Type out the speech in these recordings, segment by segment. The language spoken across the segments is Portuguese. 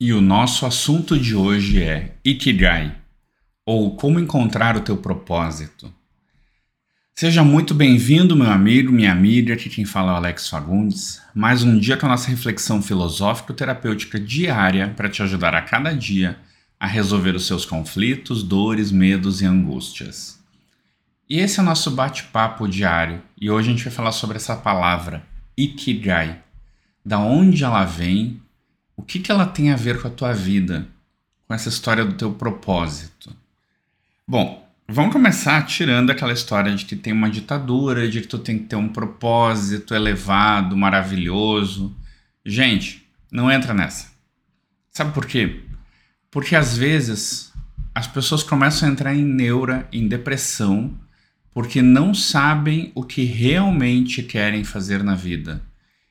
E o nosso assunto de hoje é Ikigai, ou como encontrar o teu propósito. Seja muito bem-vindo, meu amigo, minha amiga, aqui quem fala é o Alex Fagundes. Mais um dia com a nossa reflexão filosófico-terapêutica diária para te ajudar a cada dia a resolver os seus conflitos, dores, medos e angústias. E esse é o nosso bate-papo diário, e hoje a gente vai falar sobre essa palavra, Ikigai. Da onde ela vem o que, que ela tem a ver com a tua vida, com essa história do teu propósito? Bom, vamos começar tirando aquela história de que tem uma ditadura, de que tu tem que ter um propósito elevado, maravilhoso. Gente, não entra nessa. Sabe por quê? Porque às vezes as pessoas começam a entrar em neura, em depressão, porque não sabem o que realmente querem fazer na vida.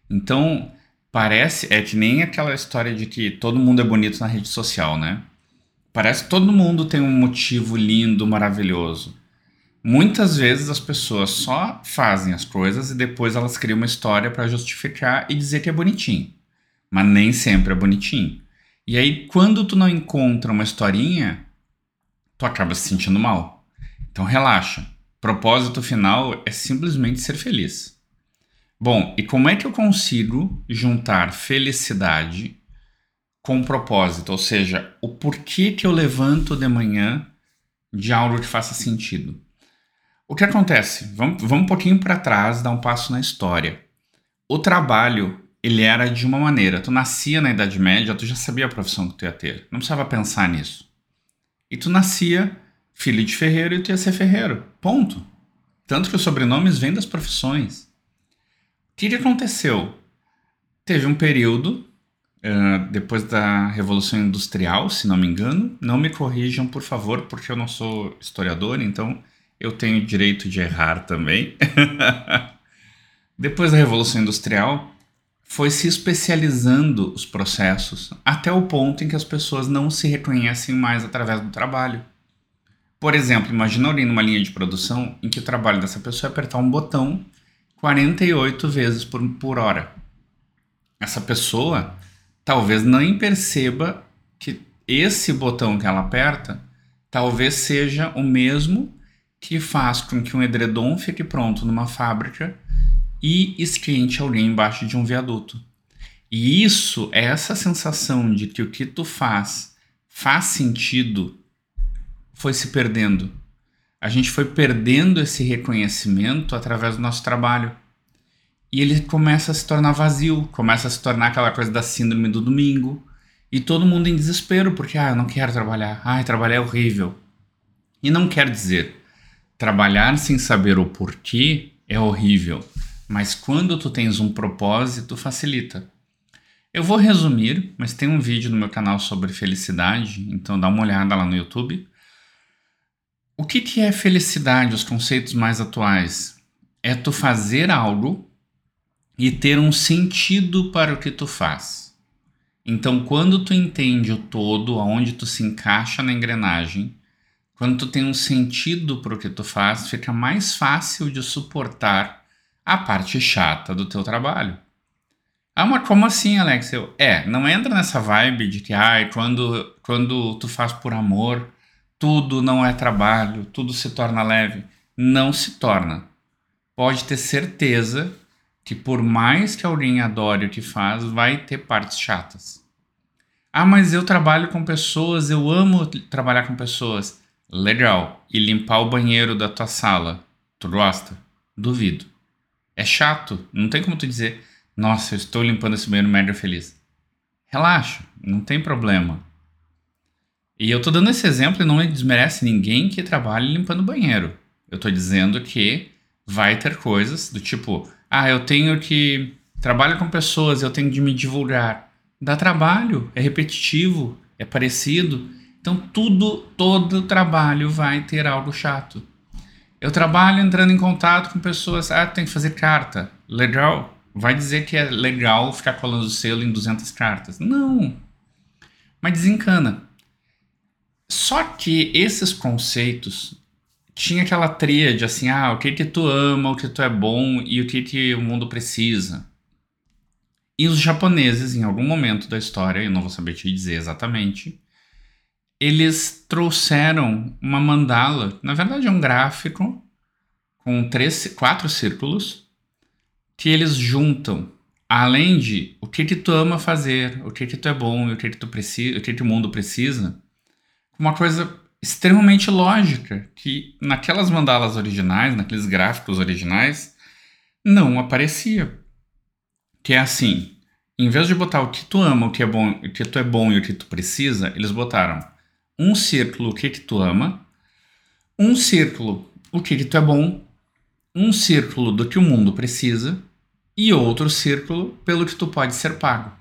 Então, Parece, é que nem aquela história de que todo mundo é bonito na rede social, né? Parece que todo mundo tem um motivo lindo, maravilhoso. Muitas vezes as pessoas só fazem as coisas e depois elas criam uma história para justificar e dizer que é bonitinho. Mas nem sempre é bonitinho. E aí, quando tu não encontra uma historinha, tu acaba se sentindo mal. Então relaxa. Propósito final é simplesmente ser feliz. Bom, e como é que eu consigo juntar felicidade com propósito? Ou seja, o porquê que eu levanto de manhã de algo que faça sentido? O que acontece? Vamos, vamos um pouquinho para trás, dar um passo na história. O trabalho, ele era de uma maneira. Tu nascia na Idade Média, tu já sabia a profissão que tu ia ter. Não precisava pensar nisso. E tu nascia filho de ferreiro e tu ia ser ferreiro. Ponto. Tanto que os sobrenomes vêm das profissões. O que, que aconteceu? Teve um período, uh, depois da Revolução Industrial, se não me engano, não me corrijam, por favor, porque eu não sou historiador, então eu tenho direito de errar também. depois da Revolução Industrial, foi se especializando os processos até o ponto em que as pessoas não se reconhecem mais através do trabalho. Por exemplo, imagina alguém numa linha de produção em que o trabalho dessa pessoa é apertar um botão 48 vezes por, por hora. Essa pessoa talvez nem perceba que esse botão que ela aperta talvez seja o mesmo que faz com que um edredom fique pronto numa fábrica e esquente alguém embaixo de um viaduto. E isso, é essa sensação de que o que tu faz faz sentido, foi se perdendo a gente foi perdendo esse reconhecimento através do nosso trabalho. E ele começa a se tornar vazio, começa a se tornar aquela coisa da síndrome do domingo. E todo mundo em desespero, porque, ah, eu não quero trabalhar, ah, trabalhar é horrível. E não quer dizer, trabalhar sem saber o porquê é horrível, mas quando tu tens um propósito, facilita. Eu vou resumir, mas tem um vídeo no meu canal sobre felicidade, então dá uma olhada lá no YouTube. O que, que é felicidade, os conceitos mais atuais? É tu fazer algo e ter um sentido para o que tu faz. Então, quando tu entende o todo, aonde tu se encaixa na engrenagem, quando tu tem um sentido para o que tu faz, fica mais fácil de suportar a parte chata do teu trabalho. Ah, mas como assim, Alex? Eu, é, não entra nessa vibe de que, ai, quando, quando tu faz por amor, tudo não é trabalho, tudo se torna leve. Não se torna. Pode ter certeza que, por mais que alguém adore o que faz, vai ter partes chatas. Ah, mas eu trabalho com pessoas, eu amo trabalhar com pessoas. Legal. E limpar o banheiro da tua sala, tu gosta? Duvido. É chato, não tem como tu dizer, nossa, eu estou limpando esse banheiro mega feliz. Relaxa, não tem problema. E eu tô dando esse exemplo e não desmerece ninguém que trabalhe limpando banheiro. Eu tô dizendo que vai ter coisas do tipo, ah, eu tenho que trabalho com pessoas, eu tenho de me divulgar. Dá trabalho, é repetitivo, é parecido. Então tudo, todo trabalho vai ter algo chato. Eu trabalho entrando em contato com pessoas, ah, tem que fazer carta. Legal. Vai dizer que é legal ficar colando selo em 200 cartas. Não. Mas desencana. Só que esses conceitos tinha aquela tríade assim, ah, o que que tu ama, o que tu é bom e o que que o mundo precisa. E os japoneses, em algum momento da história, eu não vou saber te dizer exatamente, eles trouxeram uma mandala, na verdade é um gráfico com três, quatro círculos que eles juntam, além de o que, que tu ama fazer, o que, que tu é bom e o que, que tu precisa, o que, que o mundo precisa, uma coisa extremamente lógica que naquelas mandalas originais, naqueles gráficos originais, não aparecia. Que é assim, em vez de botar o que tu ama, o que é bom, o que tu é bom e o que tu precisa, eles botaram um círculo o que que tu ama, um círculo o que que tu é bom, um círculo do que o mundo precisa e outro círculo pelo que tu pode ser pago.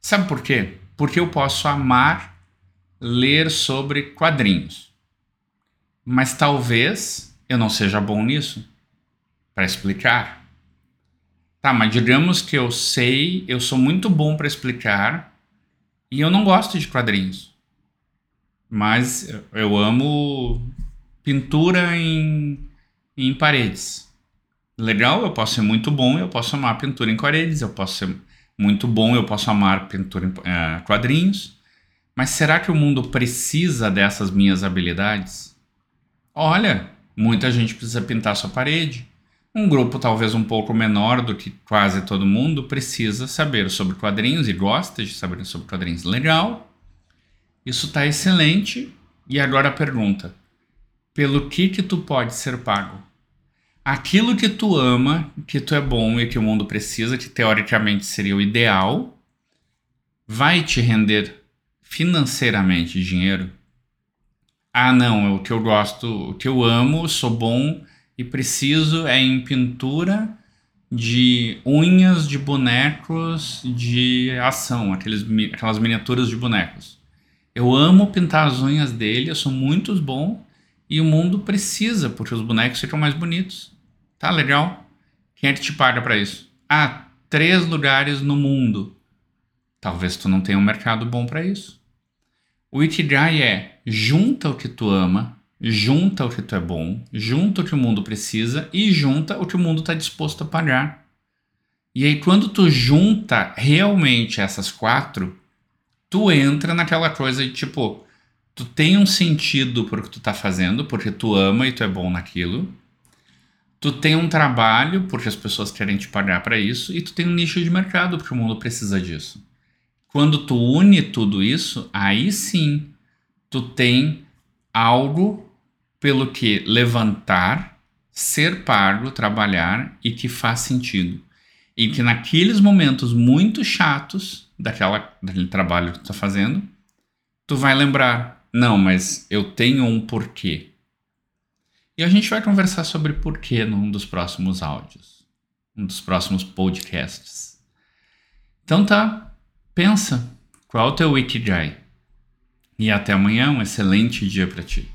Sabe por quê? Porque eu posso amar ler sobre quadrinhos. Mas talvez eu não seja bom nisso para explicar. Tá, mas digamos que eu sei, eu sou muito bom para explicar e eu não gosto de quadrinhos. Mas eu amo pintura em, em paredes. Legal, eu posso ser muito bom, eu posso amar pintura em paredes, eu posso ser muito bom, eu posso amar pintura em uh, quadrinhos. Mas será que o mundo precisa dessas minhas habilidades? Olha, muita gente precisa pintar sua parede. Um grupo talvez um pouco menor do que quase todo mundo precisa saber sobre quadrinhos e gosta de saber sobre quadrinhos. Legal. Isso está excelente. E agora a pergunta: pelo que que tu pode ser pago? Aquilo que tu ama, que tu é bom e que o mundo precisa, que teoricamente seria o ideal, vai te render financeiramente dinheiro. Ah, não, é o que eu gosto, o que eu amo, sou bom e preciso é em pintura de unhas de bonecos de ação, aqueles, aquelas miniaturas de bonecos. Eu amo pintar as unhas dele, eu sou muito bom e o mundo precisa, porque os bonecos ficam mais bonitos. Tá legal? Quem é que te paga para isso? Ah, três lugares no mundo. Talvez tu não tenha um mercado bom para isso. O Ikigai é junta o que tu ama, junta o que tu é bom, junta o que o mundo precisa e junta o que o mundo está disposto a pagar. E aí, quando tu junta realmente essas quatro, tu entra naquela coisa de tipo, tu tem um sentido por que tu tá fazendo, porque tu ama e tu é bom naquilo. Tu tem um trabalho, porque as pessoas querem te pagar para isso, e tu tem um nicho de mercado, porque o mundo precisa disso. Quando tu une tudo isso, aí sim tu tem algo pelo que levantar, ser pago, trabalhar e que faz sentido. E que naqueles momentos muito chatos daquela, daquele trabalho que tu tá fazendo, tu vai lembrar, não, mas eu tenho um porquê. E a gente vai conversar sobre porquê num dos próximos áudios, um dos próximos podcasts. Então tá, Pensa, qual é o teu Ikigai? E até amanhã, um excelente dia para ti.